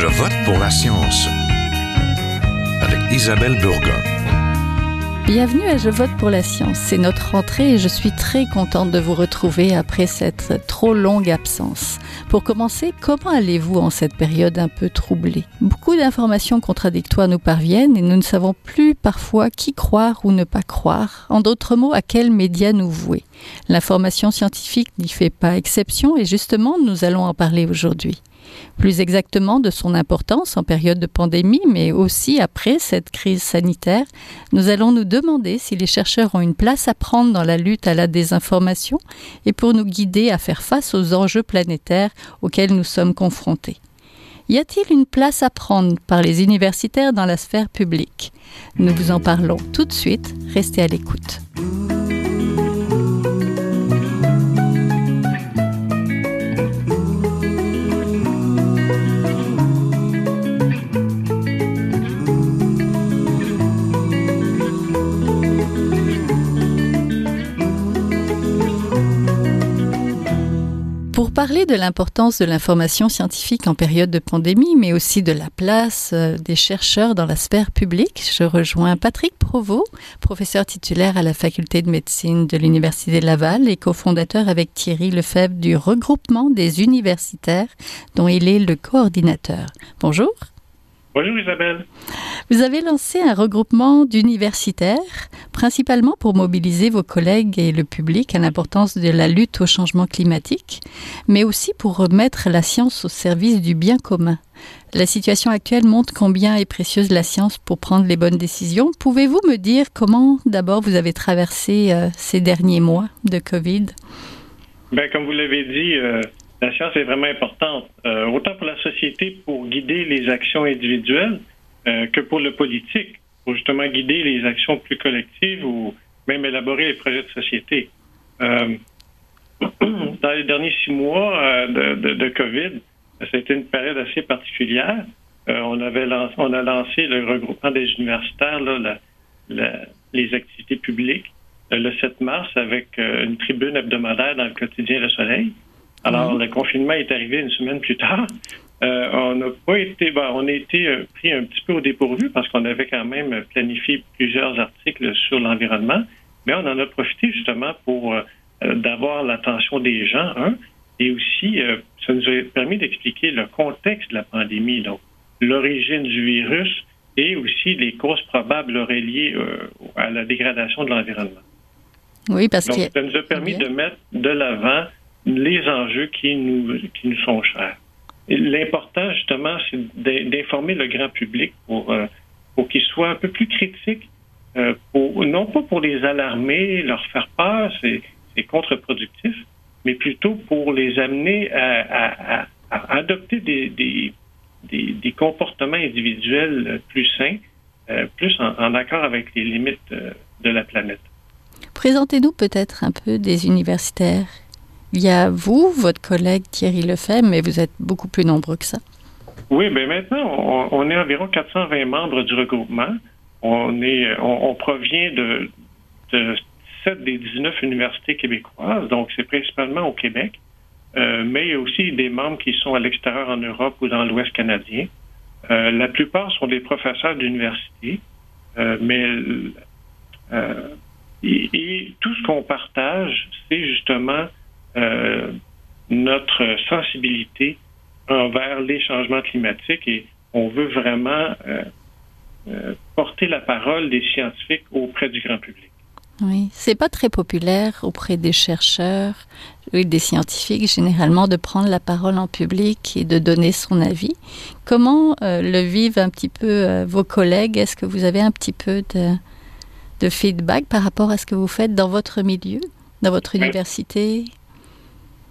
Je vote pour la science avec Isabelle Burgon. Bienvenue à Je vote pour la science. C'est notre rentrée et je suis très contente de vous retrouver après cette trop longue absence. Pour commencer, comment allez-vous en cette période un peu troublée? Beaucoup d'informations contradictoires nous parviennent et nous ne savons plus parfois qui croire ou ne pas croire. En d'autres mots, à quels médias nous vouer? L'information scientifique n'y fait pas exception et justement, nous allons en parler aujourd'hui plus exactement de son importance en période de pandémie, mais aussi après cette crise sanitaire, nous allons nous demander si les chercheurs ont une place à prendre dans la lutte à la désinformation et pour nous guider à faire face aux enjeux planétaires auxquels nous sommes confrontés. Y a-t-il une place à prendre par les universitaires dans la sphère publique? Nous vous en parlons tout de suite, restez à l'écoute. De l'importance de l'information scientifique en période de pandémie, mais aussi de la place euh, des chercheurs dans la sphère publique, je rejoins Patrick Provost, professeur titulaire à la faculté de médecine de l'Université Laval et cofondateur avec Thierry Lefebvre du regroupement des universitaires dont il est le coordinateur. Bonjour. Bonjour Isabelle. Vous avez lancé un regroupement d'universitaires, principalement pour mobiliser vos collègues et le public à l'importance de la lutte au changement climatique, mais aussi pour remettre la science au service du bien commun. La situation actuelle montre combien est précieuse la science pour prendre les bonnes décisions. Pouvez-vous me dire comment d'abord vous avez traversé euh, ces derniers mois de Covid? Ben, comme vous l'avez dit, euh, la science est vraiment importante, euh, autant pour la société pour guider les actions individuelles euh, que pour le politique, pour justement guider les actions plus collectives ou même élaborer les projets de société. Euh, dans les derniers six mois de, COVID, c'était une période assez particulière. on, avait on a lancé le regroupement des universitaires, les activités publiques, le 7 mars avec une tribune hebdomadaire dans le quotidien Le Soleil. Alors, mhm. le confinement est arrivé une semaine plus tard. Euh, on n'a pas été, ben, on a été euh, pris un petit peu au dépourvu parce qu'on avait quand même planifié plusieurs articles sur l'environnement, mais on en a profité justement pour euh, d'avoir l'attention des gens, hein, et aussi ça nous a permis d'expliquer le contexte de la pandémie, donc l'origine du virus et aussi les causes probables reliées à la dégradation de l'environnement. Oui, parce que ça nous a permis de mettre de l'avant les enjeux qui nous, qui nous sont chers. L'important, justement, c'est d'informer le grand public pour, euh, pour qu'il soit un peu plus critique, euh, non pas pour les alarmer, leur faire peur, c'est contre-productif, mais plutôt pour les amener à, adopter des, des, comportements individuels plus sains, euh, plus en, accord avec les limites de la planète. Présentez-nous peut-être un peu des universitaires il y a vous, votre collègue Thierry Lefebvre, mais vous êtes beaucoup plus nombreux que ça. Oui, bien maintenant, on, est environ 420 membres du regroupement. On, est, on, provient de, de 7 des 19 universités québécoises, donc c'est principalement au Québec. Euh, mais il y a aussi des membres qui sont à l'extérieur en Europe ou dans l'Ouest canadien. Euh, la plupart sont des professeurs d'université, euh, mais et, tout ce qu'on partage, c'est justement euh, notre sensibilité envers les changements climatiques et on veut vraiment euh, euh, porter la parole des scientifiques auprès du grand public. Oui, c'est pas très populaire auprès des chercheurs et des scientifiques généralement de prendre la parole en public et de donner son avis. Comment le vivent un petit peu vos collègues? Est-ce que vous avez un petit peu de, de, feedback par rapport à ce que vous faites dans votre milieu, dans votre université?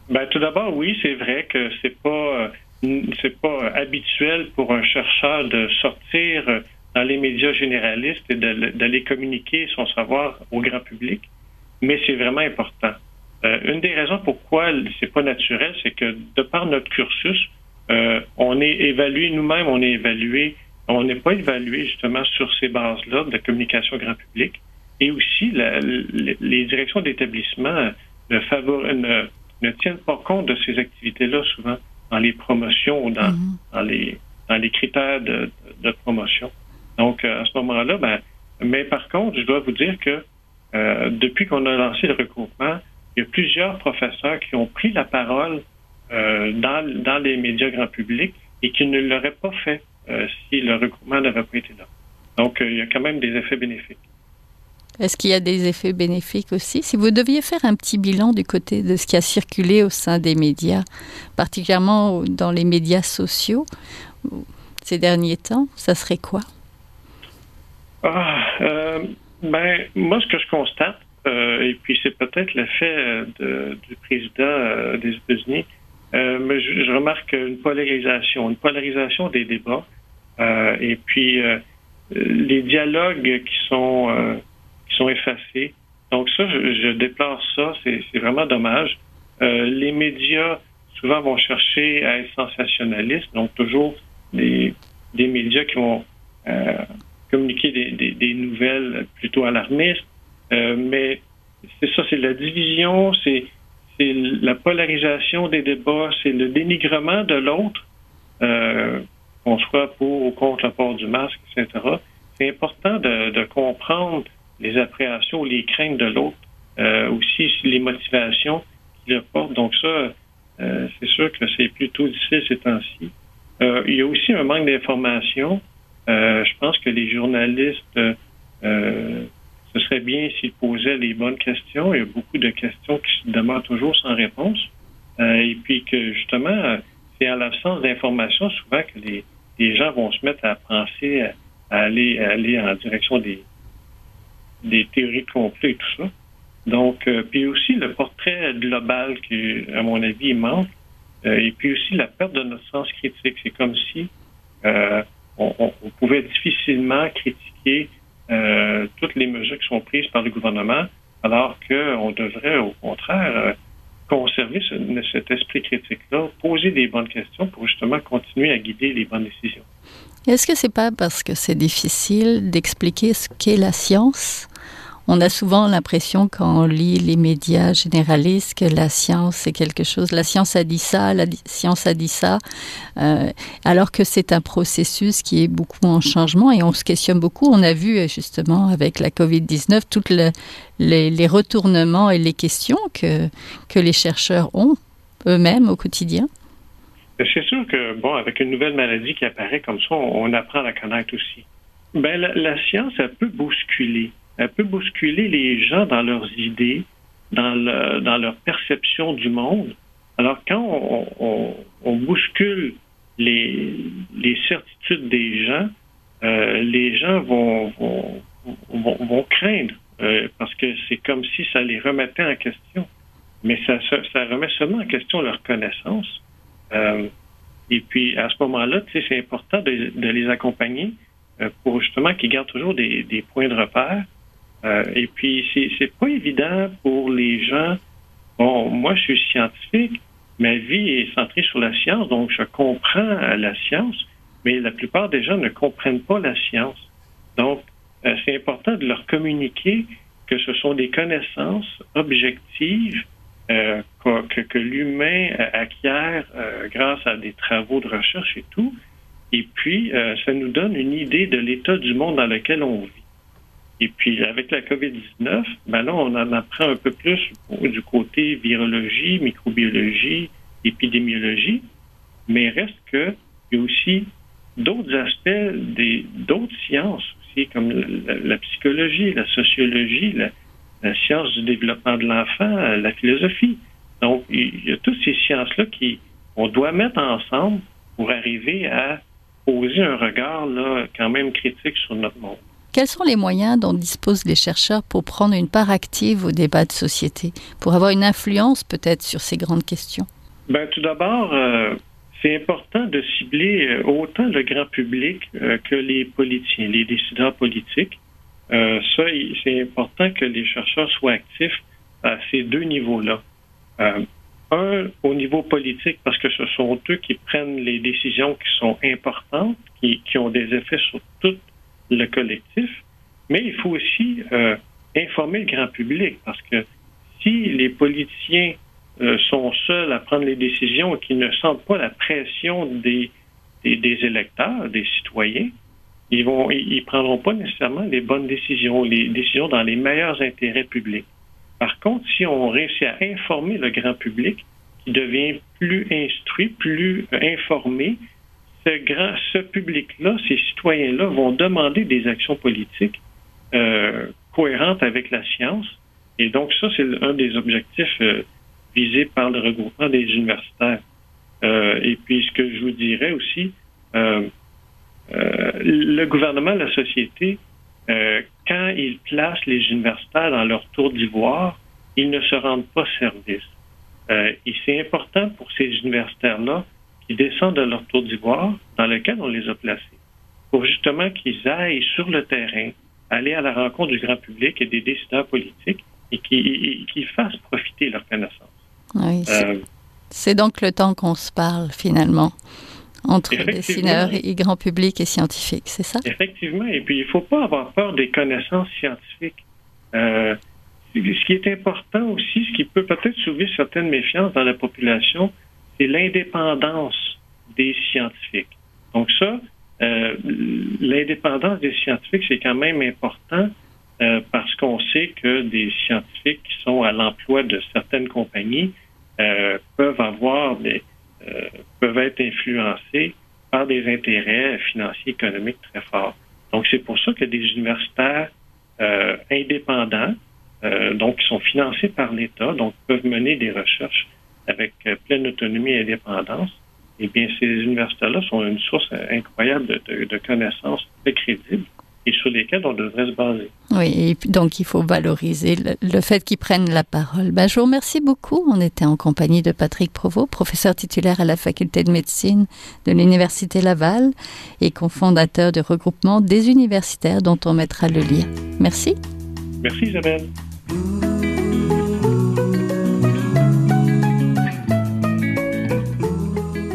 Ben, tout d'abord, oui, c'est vrai que c'est pas euh, c'est pas habituel pour un chercheur de sortir euh, dans les médias généralistes et d'aller communiquer son savoir au grand public, mais c'est vraiment important. Euh, une des raisons pourquoi c'est pas naturel, c'est que de par notre cursus, on est évalué nous-mêmes, on est évalué, on n'est pas évalué justement sur ces bases-là de communication grand public, et aussi les directions d'établissement ne, ne tiennent pas compte de ces activités-là souvent dans les promotions ou dans, mhm. les, dans les critères de, de, promotion. Donc, à ce moment-là, ben, mais par contre, je dois vous dire que depuis qu'on a lancé le regroupement, il y a plusieurs professeurs qui ont pris la parole dans, dans les médias grand public et qui ne l'auraient pas fait si le regroupement n'avait pas été là. Donc, il y a quand même des effets bénéfiques. Est-ce qu'il y a des effets bénéfiques aussi? Si vous deviez faire un petit bilan du côté de ce qui a circulé au sein des médias, particulièrement dans les médias sociaux ces derniers temps, ça serait quoi? Ah, euh, ben, Moi, ce que je constate, euh, et puis c'est peut-être l'effet du président euh, des États-Unis, mais je, remarque une polarisation, une polarisation des débats, et puis les dialogues qui sont sont. Donc ça, je, déplore ça, c'est vraiment dommage. Euh, les médias, souvent, vont chercher à être sensationnalistes, donc toujours des, des médias qui vont euh, communiquer des, des, nouvelles plutôt alarmistes. Euh, mais c'est ça, c'est la division, c'est la polarisation des débats, c'est le dénigrement de l'autre, qu'on soit pour ou contre le port du masque, etc. C'est important de, de comprendre les appréhensions, les craintes de l'autre, euh, aussi les motivations qu'il apporte. Donc ça, euh, c'est sûr que c'est plutôt difficile ces temps-ci. Euh, il y a aussi un manque d'information. je pense que les journalistes, ce serait bien s'ils posaient les bonnes questions. Il y a beaucoup de questions qui se demeurent toujours sans réponse. et puis que justement, c'est à l'absence d'information souvent que les, les, gens vont se mettre à penser à aller, à aller en direction des, des théories de complot et tout ça. Donc, euh, puis aussi le portrait global qui, à mon avis, manque. Euh, et puis aussi la perte de notre sens critique. C'est comme si euh, on, pouvait difficilement critiquer toutes les mesures qui sont prises par le gouvernement, alors qu'on devrait, au contraire, conserver ce, cet esprit critique-là, poser des bonnes questions pour justement continuer à guider les bonnes décisions. Est-ce que c'est pas parce que c'est difficile d'expliquer ce qu'est la science on a souvent l'impression quand on lit les médias généralistes que la science c'est quelque chose, la science a dit ça, la science a dit ça, euh, alors que c'est un processus qui est beaucoup en changement et on se questionne beaucoup. On a vu justement avec la Covid-19 tous les, retournements et les questions que, que les chercheurs ont eux-mêmes au quotidien. C'est sûr que, bon, avec une nouvelle maladie qui apparaît comme ça, on, apprend à la connaître aussi. Ben, la, science, elle peut bousculer. Elle peut bousculer les gens dans leurs idées, dans, le, dans leur perception du monde. Alors, quand on, bouscule les, certitudes des gens, euh, les gens vont, vont, vont, craindre euh, parce que c'est comme si ça les remettait en question. Mais ça, ça remet seulement en question leur connaissance. Euh, et puis, à ce moment-là, c'est important de, les accompagner pour justement qu'ils gardent toujours des points de repère. Euh, et puis, c'est pas évident pour les gens. Bon, moi, je suis scientifique. Ma vie est centrée sur la science, donc je comprends la science, mais la plupart des gens ne comprennent pas la science. Donc, c'est important de leur communiquer que ce sont des connaissances objectives euh, que, l'humain acquiert euh, grâce à des travaux de recherche et tout. Et puis, euh, ça nous donne une idée de l'état du monde dans lequel on vit. Et puis, avec la COVID-19, ben là, on en apprend un peu plus du côté virologie, microbiologie, épidémiologie, mais reste que il y a aussi d'autres aspects des d'autres sciences aussi, comme la, psychologie, la sociologie, la, la science du développement de l'enfant, la philosophie. Donc, il y a toutes ces sciences-là qui on doit mettre ensemble pour arriver à poser un regard là, quand même critique sur notre monde. Quels sont les moyens dont disposent les chercheurs pour prendre une part active au débat de société, pour avoir une influence peut-être sur ces grandes questions? Ben, tout d'abord, euh, c'est important de cibler euh, autant le grand public euh, que les politiciens, les décideurs politiques. Ça, c'est important que les chercheurs soient actifs à ces deux niveaux-là. Un, au niveau politique, parce que ce sont eux qui prennent les décisions qui sont importantes, qui, ont des effets sur tout le collectif, mais il faut aussi euh, informer le grand public, parce que si les politiciens euh, sont seuls à prendre les décisions et qu'ils ne sentent pas la pression des, des, électeurs, des citoyens, ils vont, ils, prendront pas nécessairement les bonnes décisions, les décisions dans les meilleurs intérêts publics. Par contre, si on réussit à informer le grand public, qui devient plus instruit, plus informé, ce grand, ce public-là, ces citoyens-là vont demander des actions politiques euh, cohérentes avec la science. Et donc, ça, c'est un des objectifs euh, visés par le regroupement des universitaires. Euh, et puis, ce que je vous dirais aussi, le gouvernement, la société, quand ils placent les universitaires dans leur tour d'ivoire, ils ne se rendent pas service. et c'est important pour ces universitaires-là qui descendent de leur tour d'ivoire dans lequel on les a placés, pour justement qu'ils aillent sur le terrain, aller à la rencontre du grand public et des décideurs politiques et qu'ils fassent profiter leurs connaissances. Oui, c'est donc le temps qu'on se parle finalement entre dessineurs et grand public et scientifiques, c'est ça? Effectivement. Et puis, il ne faut pas avoir peur des connaissances scientifiques. Euh, ce qui est important aussi, ce qui peut peut-être soulever certaines méfiances dans la population, c'est l'indépendance des scientifiques. Donc ça, euh, l'indépendance des scientifiques, c'est quand même important euh, parce qu'on sait que des scientifiques qui sont à l'emploi de certaines compagnies euh, peuvent avoir des, peuvent être influencés par des intérêts financiers économiques très forts. Donc c'est pour ça que des universitaires indépendants, donc qui sont financés par l'État, donc peuvent mener des recherches avec pleine autonomie et indépendance. Eh bien, ces universités-là sont une source incroyable de, de connaissances très crédibles et sur lesquels on devrait se baser. Oui, donc il faut valoriser le, fait qu'ils prennent la parole. Ben, je vous remercie beaucoup. On était en compagnie de Patrick Provost, professeur titulaire à la faculté de médecine de l'Université Laval et cofondateur du regroupement des universitaires dont on mettra le lien. Merci. Merci Isabelle.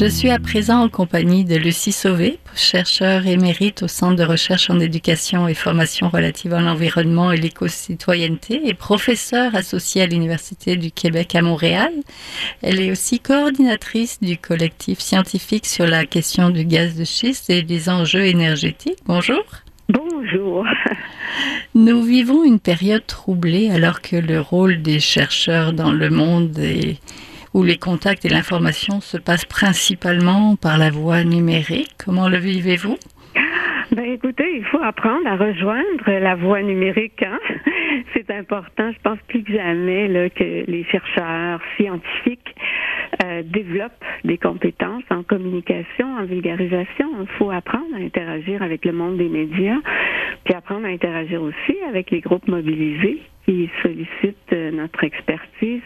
Je suis à présent en compagnie de Lucie Sauvé, chercheure émérite au Centre de recherche en éducation et formation relative à l'environnement et l'éco-citoyenneté et professeure associée à l'Université du Québec à Montréal. Elle est aussi coordinatrice du collectif scientifique sur la question du gaz de schiste et des enjeux énergétiques. Bonjour. Bonjour. Nous vivons une période troublée alors que le rôle des chercheurs dans le monde est où les contacts et l'information se passent principalement par la voie numérique. Comment le vivez-vous? Ben écoutez, il faut apprendre à rejoindre la voie numérique. Hein? C'est important. Je pense plus que jamais là, que les chercheurs scientifiques euh, développent des compétences en communication, en vulgarisation. Il faut apprendre à interagir avec le monde des médias, puis apprendre à interagir aussi avec les groupes mobilisés qui sollicitent euh, notre expertise.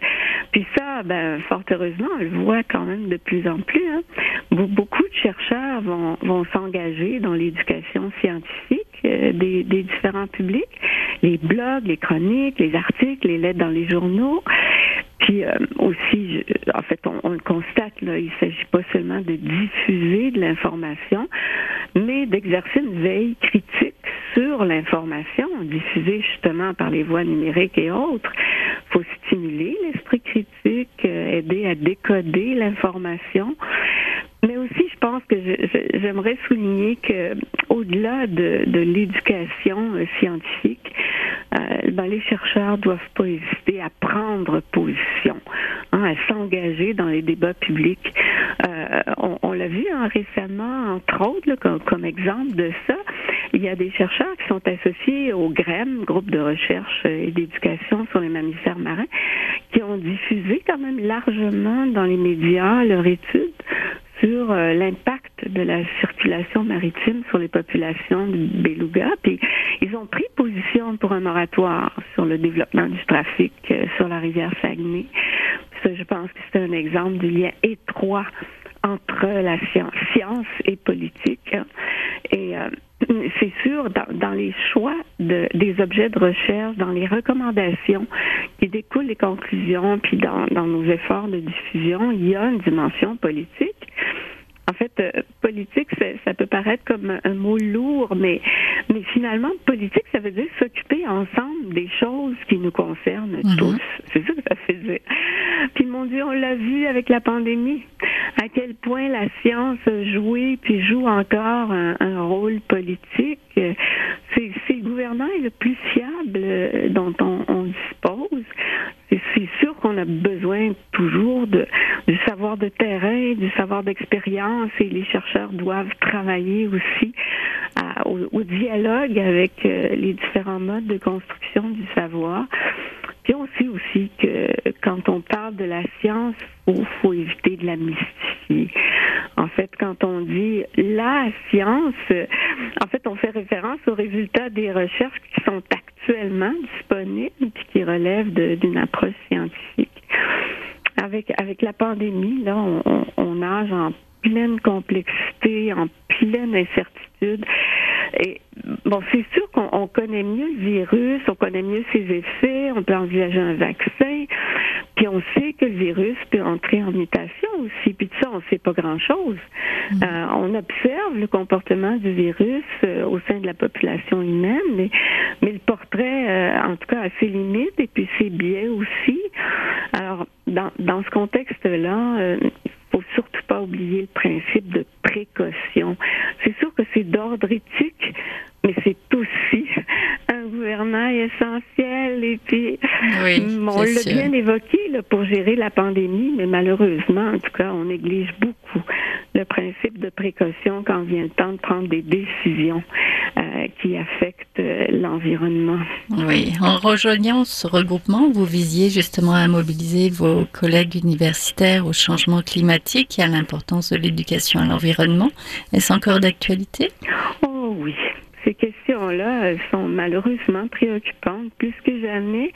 Puis ça, ben, fort heureusement, on le voit quand même de plus en plus. Hein. Beaucoup de chercheurs vont, vont s'engager dans l'éducation scientifique euh, des, différents publics, les blogs, les chroniques, les articles, les lettres dans les journaux. Puis euh, aussi, en fait, on, on, le constate, là, il ne s'agit pas seulement de diffuser de l'information, mais d'exercer une veille critique sur l'information diffusée justement par les voies numériques et autres. Il faut stimuler l'esprit critique, euh, aider à décoder l'information. Mais aussi, je pense que j'aimerais souligner que au-delà de, de l'éducation euh, scientifique, euh, ben, les chercheurs doivent pas hésiter à prendre position, hein, à s'engager dans les débats publics. Euh, on, on l'a vu hein, récemment, entre autres, comme, comme, exemple de ça, il y a des chercheurs qui sont associés au GREM, groupe de recherche et d'éducation sur les mammifères marins, qui ont diffusé quand même largement dans les médias leur étude sur euh, l'impact de la circulation maritime sur les populations du beluga. Puis ils ont pris position pour un moratoire sur le développement du trafic euh, sur la rivière Saguenay. Ça, je pense que c'est un exemple du lien étroit entre la science, science et politique. Et euh, c'est sûr, dans, les choix de, des objets de recherche, dans les recommandations qui découlent des conclusions, puis dans nos efforts de diffusion, il y a une dimension politique. En fait, euh, politique, ça, peut paraître comme un, mot lourd, mais, mais finalement, politique, ça veut dire s'occuper ensemble des choses qui nous concernent mhm. tous. C'est ça que ça fait dire. Puis mon Dieu, on l'a vu avec la pandémie, à quel point la science joué puis joue encore un, rôle politique. C'est le gouvernant le plus fiable euh, dont on. C'est sûr qu'on a besoin toujours du savoir de terrain, du savoir d'expérience et les chercheurs doivent travailler aussi au, dialogue avec euh, les différents modes de construction du savoir. Puis on sait aussi que quand on parle de la science, il faut éviter de la mystifier. En fait, quand on dit la science, en fait, on fait référence aux résultats des recherches qui sont actuellement disponibles qui relèvent d'une approche scientifique. Avec, avec la pandémie, là, on, on nage en pleine complexité, en pleine incertitude. Et bon, c'est sûr qu'on connaît mieux le virus, on connaît mieux ses effets, on peut envisager un vaccin, puis on sait que le virus peut entrer en mutation aussi. Puis de ça, on ne sait pas grand-chose. Mm. Euh, on observe le comportement du virus euh, au sein de la population humaine, mais, mais le portrait, euh, en tout cas, a ses limites et puis ses biais aussi. Alors, dans, dans ce contexte-là, faut surtout pas oublier le principe de précaution. C'est sûr que c'est d'ordre éthique, mais c'est aussi un gouvernail essentiel. Et puis, on l'a bien évoqué là, pour gérer la pandémie, mais malheureusement, en tout cas, on néglige beaucoup le principe de précaution quand vient le temps de prendre des décisions euh, qui affectent euh, l'environnement. Oui, en rejoignant ce regroupement, vous visiez justement à mobiliser vos collègues universitaires au changement climatique et à l'importance de l'éducation à l'environnement. Est-ce encore d'actualité? Oh oui, ces questions-là sont malheureusement préoccupantes plus que jamais.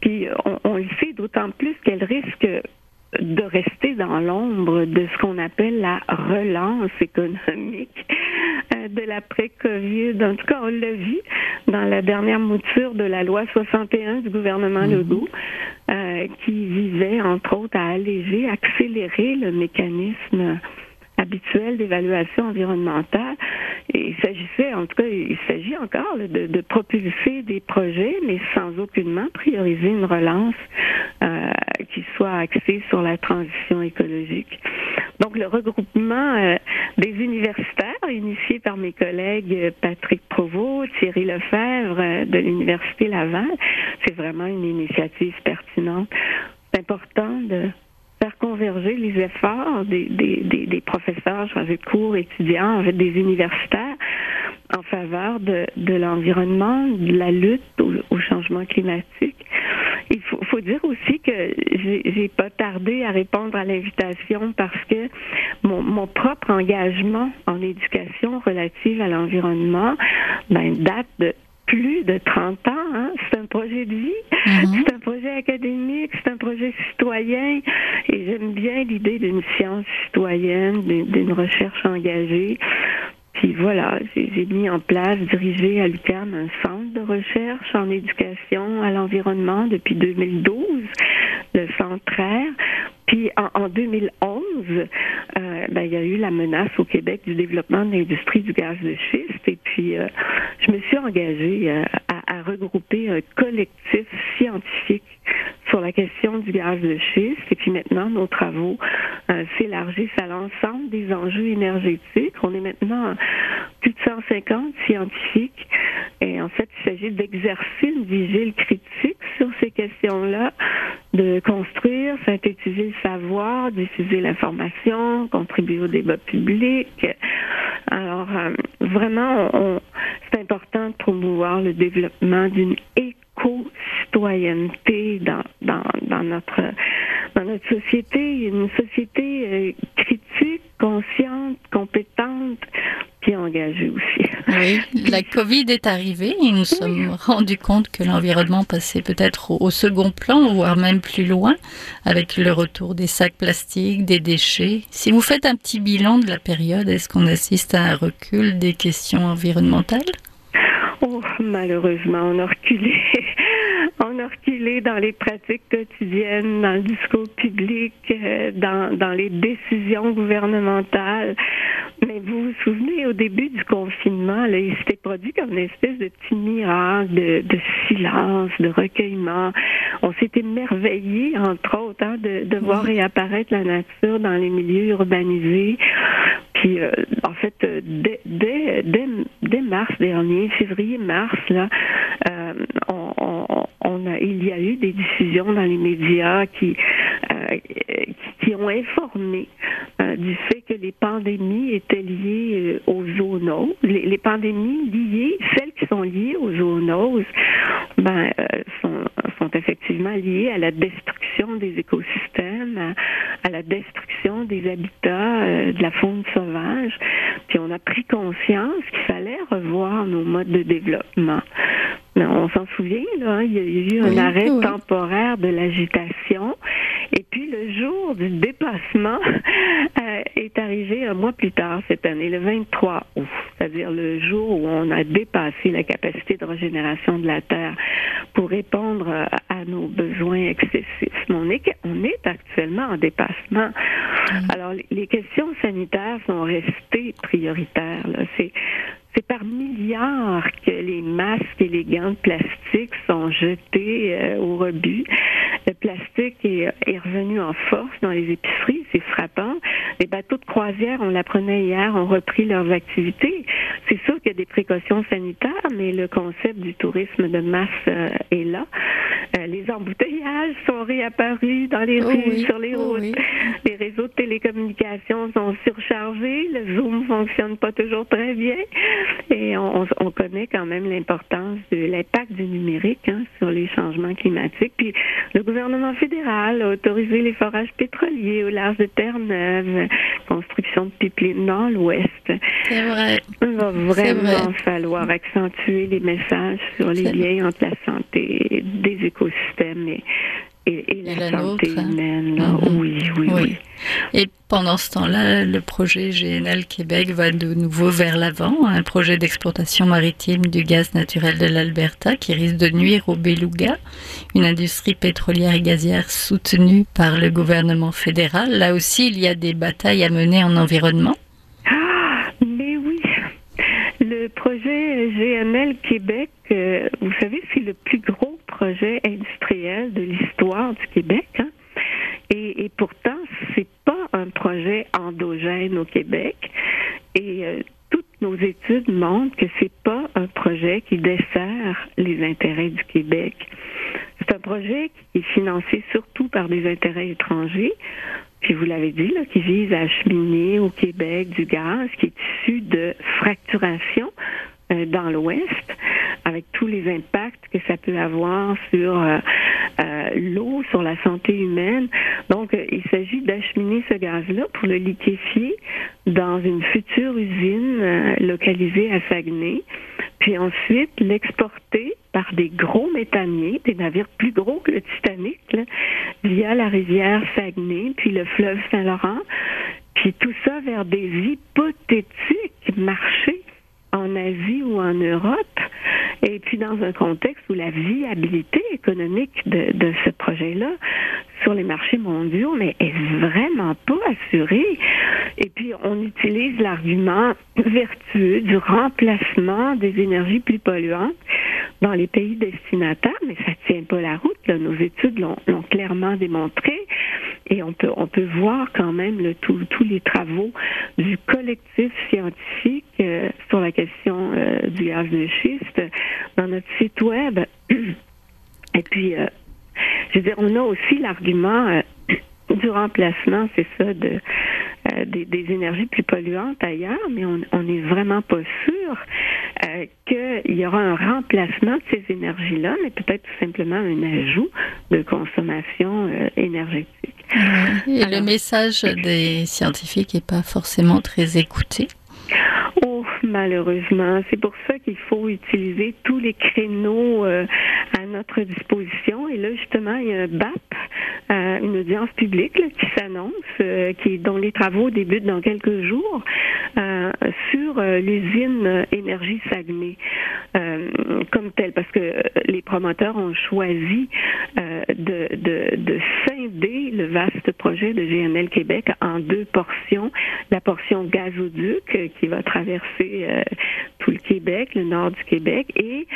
Puis on, on le sait d'autant plus qu'elles risquent de rester dans l'ombre de ce qu'on appelle la relance économique euh, de l'après-Covid. En tout cas, on l'a vu dans la dernière mouture de la loi 61 du gouvernement mhm. Legault, euh, qui visait, entre autres, à alléger, accélérer le mécanisme habituel d'évaluation environnementale. Il s'agissait, en tout cas, il s'agit encore de, propulser des projets, mais sans aucunement prioriser une relance euh, qui soit axée sur la transition écologique. Donc, le regroupement euh, des universitaires, initié par mes collègues euh, Patrick Provost, Thierry Lefebvre de l'Université Laval, c'est vraiment une initiative pertinente. C'est important de faire converger les efforts des, des, des, des professeurs chargés de cours, étudiants, en fait, des universitaires en faveur de, de l'environnement, de la lutte au, au, changement climatique. Il faut, faut dire aussi que j'ai pas tardé à répondre à l'invitation parce que mon, mon, propre engagement en éducation relative à l'environnement ben, date de plus de 30 ans. Hein. C'est un projet de vie, mhm. c'est un projet académique, c'est un citoyen. Et j'aime bien l'idée d'une science citoyenne, d'une recherche engagée. Puis voilà, j'ai mis en place, dirigé à l'UQAM, un centre de recherche en éducation à l'environnement depuis 2012, le centre. Puis en, 2011, euh, ben, il y a eu la menace au Québec du développement de l'industrie du gaz de schiste. Et puis, euh, je me suis engagée euh, à, regrouper un collectif scientifique sur la question du gaz de schiste. Et puis maintenant, nos travaux euh, s'élargissent à l'ensemble des enjeux énergétiques. On est maintenant plus de 150 scientifiques. Et en fait, il s'agit d'exercer une vigile critique sur ces questions-là, de construire, synthétiser le savoir, diffuser l'information, contribuer au débat public. Alors, euh, vraiment, c'est important de promouvoir le développement d'une éco-citoyenneté dans, dans, dans, notre, dans notre société, une société euh, critique, consciente, compétente, puis engagée aussi. Oui, la Covid est arrivée et nous sommes rendus compte que l'environnement passait peut-être au, second plan, voire même plus loin, avec le retour des sacs plastiques, des déchets. Si vous faites un petit bilan de la période, est-ce qu'on assiste à un recul des questions environnementales? Oh, malheureusement, on a reculé. Qu'il est dans les pratiques quotidiennes, dans le discours public, euh, dans, dans les décisions gouvernementales. Mais vous vous souvenez, au début du confinement, là, il s'était produit comme une espèce de petit miracle de, de silence, de recueillement. On s'est émerveillé, entre autres, hein, de, de voir réapparaître la nature dans les milieux urbanisés. Puis, euh, en fait, euh, dès, dès, dès, mars dernier, février-mars, là, euh, on, on, il y a eu des diffusions dans les médias qui, euh, qui ont informé euh, du fait que les pandémies étaient liées aux zoonoses. Les, pandémies liées, celles qui sont liées aux zoonoses, ben, sont, effectivement liées à la destruction des écosystèmes, à la destruction des habitats de la faune sauvage. Puis on a pris conscience qu'il fallait revoir nos modes de développement. On s'en souvient, là, il y a eu un arrêt temporaire de l'agitation. Et puis le jour du dépassement euh, est arrivé un mois plus tard cette année, le 23 août, c'est-à-dire le jour où on a dépassé la capacité de régénération de la Terre pour répondre à nos besoins excessifs. On est, on est actuellement en dépassement. Alors les questions sanitaires sont restées prioritaires. C'est c'est par milliards que les masques et les gants de plastique sont jetés euh, au rebut. Le plastique est, revenu en force dans les épiceries, c'est frappant. Les bateaux de croisière, on l'apprenait hier, ont repris leurs activités. Des précautions sanitaires, mais le concept du tourisme de masse euh, est là. Euh, les embouteillages sont réapparus dans les rues, sur les routes. Les réseaux de télécommunications sont surchargés. Le Zoom fonctionne pas toujours très bien. Et on, on connaît quand même l'importance de l'impact du numérique hein, sur les changements climatiques. Puis le gouvernement fédéral a autorisé les forages pétroliers au large de Terre-Neuve, construction de pipelines dans l'Ouest. C'est vrai. Va vraiment falloir accentuer les messages sur les liens entre la santé des écosystèmes et, et, la, santé hein. humaine. Mm-hmm. oui, oui, oui, Et pendant ce temps-là, le projet GNL Québec va de nouveau vers l'avant, un projet d'exploitation maritime du gaz naturel de l'Alberta qui risque de nuire au beluga, une industrie pétrolière et gazière soutenue par le gouvernement fédéral. Là aussi, il y a des batailles à mener en environnement. Le projet GNL Québec, euh, vous savez, c'est le plus gros projet industriel de l'histoire du Québec. Hein? Et, et, pourtant, c'est pas un projet endogène au Québec. Et euh, toutes nos études montrent que c'est pas un projet qui dessert les intérêts du Québec. C'est un projet qui est financé surtout par des intérêts étrangers. Puis vous l'avez dit, là, qui vise à acheminer au Québec du gaz qui est issu de fracturation euh, dans l'Ouest, avec tous les impacts que ça peut avoir sur euh, euh, l'eau, sur la santé humaine. Donc, euh, il s'agit d'acheminer ce gaz-là pour le liquéfier dans une future usine euh, localisée à Saguenay, puis ensuite l'exporter par des gros méthaniers, des navires plus gros que le Titanic, via la rivière Saguenay, puis le fleuve Saint-Laurent, puis tout ça vers des hypothétiques marchés en Asie ou en Europe, et puis dans un contexte où la viabilité économique de, de ce projet-là sur les marchés mondiaux mais est vraiment pas assurée. Et puis on utilise l'argument vertueux du remplacement des énergies plus polluantes dans les pays destinataires, mais ça tient pas la route. Là. Nos études l'ont clairement démontré. Et on peut, on peut voir quand même le, tous les travaux du collectif scientifique euh, sur la question euh, du gaz de schiste dans notre site web. Et puis, euh, je veux dire, on a aussi l'argument du remplacement, c'est ça, de, euh, des, des, énergies plus polluantes ailleurs, mais on n'est vraiment pas sûr euh, qu'il y aura un remplacement de ces énergies-là, mais peut-être tout simplement un ajout de consommation euh, énergétique. Et Alors, le message des scientifiques n'est pas forcément très écouté. Oh, malheureusement. C'est pour ça qu'il faut utiliser tous les créneaux euh, à notre disposition. Et là, justement, il y a un BAP, euh, une audience publique qui s'annonce, euh, qui dont les travaux débutent dans quelques jours, sur l'usine Énergie Saguenay comme telle, parce que les promoteurs ont choisi de, de, de, scinder le vaste projet de GNL Québec en deux portions. La portion gazoduc qui va traverser tout le Québec, nord du Québec, et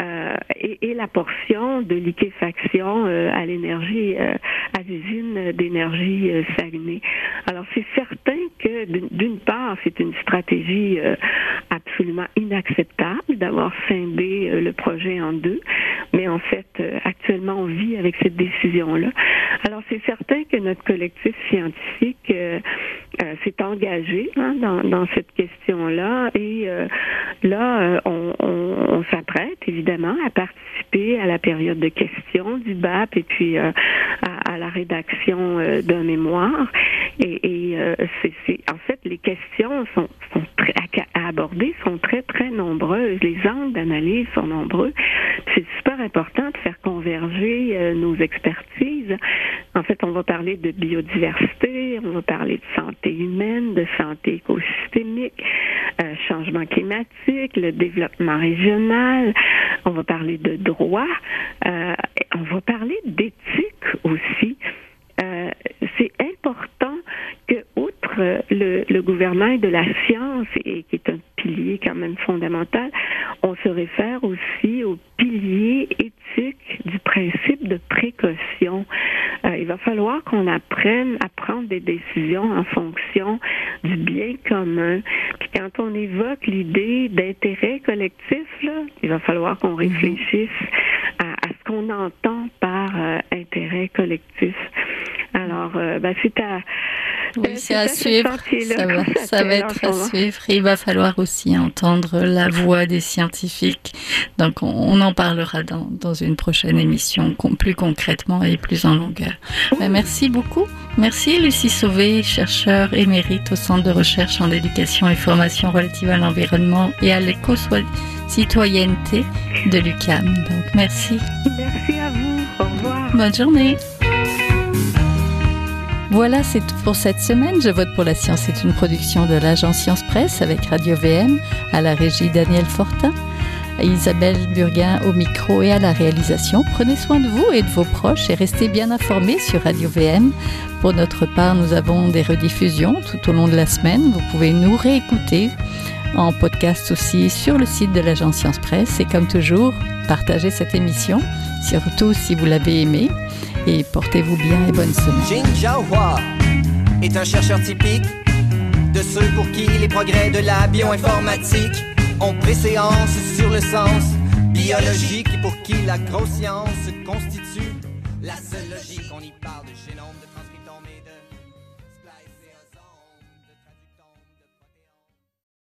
euh, et, et, la portion de liquéfaction euh, à l'énergie, euh, à l'usine d'énergie Saguenay. Alors c'est certain que d'une part c'est une stratégie absolument inacceptable d'avoir scindé le projet en deux, mais en fait actuellement on vit avec cette décision là. C'est certain que notre collectif scientifique s'est engagé hein, dans, cette question là et là on, s'apprête évidemment à participer à la période de questions du BAP et puis euh, à, la rédaction euh, d'un mémoire. Et, euh, en fait, les questions sont, très, à, aborder sont très, très nombreuses. Les angles d'analyse sont nombreux. C'est super important de faire converger nos expertises. En fait, on va parler de biodiversité, on va parler de santé humaine, de santé écosystémique, changement climatique, le développement régional, on va parler de droit, euh, on va parler d'éthique aussi. Euh, c'est important que, outre le, le gouvernement de la science, et qui est un pilier quand même fondamental, on se réfère aussi au pilier principe de précaution. Euh, il va falloir qu'on apprenne à prendre des décisions en fonction du bien commun. Puis quand on évoque l'idée d'intérêt collectif, là, il va falloir qu'on mhm. réfléchisse à, à ce qu'on entend par euh, intérêt collectif. Alors, euh, ben, c'est à oui, c'est à suivre. Ça va, ça va être à suivre. il va falloir aussi entendre la voix des scientifiques. Donc, on, en parlera dans, dans, une prochaine émission, plus concrètement et plus en longueur. Ben, merci beaucoup. Merci, Lucie Sauvé, chercheur émérite au Centre de recherche en éducation et formation relative à l'environnement et à l'éco-citoyenneté de l'UCAM. Donc, merci. Merci à vous. Au revoir. Bonne journée. Voilà, c'est tout pour cette semaine. Je vote pour la science C'est une production de l'agence Science Presse avec Radio VM, à la régie Daniel Fortin, Isabelle Burguin au micro et à la réalisation. Prenez soin de vous et de vos proches et restez bien informés sur Radio VM. Pour notre part, nous avons des rediffusions tout au long de la semaine. Vous pouvez nous réécouter en podcast aussi sur le site de l'agence Science Presse. Et comme toujours, partagez cette émission, surtout si vous l'avez aimée et portez-vous bien et bonne semaine. Jin est un chercheur typique de ceux pour qui les progrès de la bioinformatique ont préséance sur le sens biologique et pour qui la grosse constitue la seule logique. On y parle de génome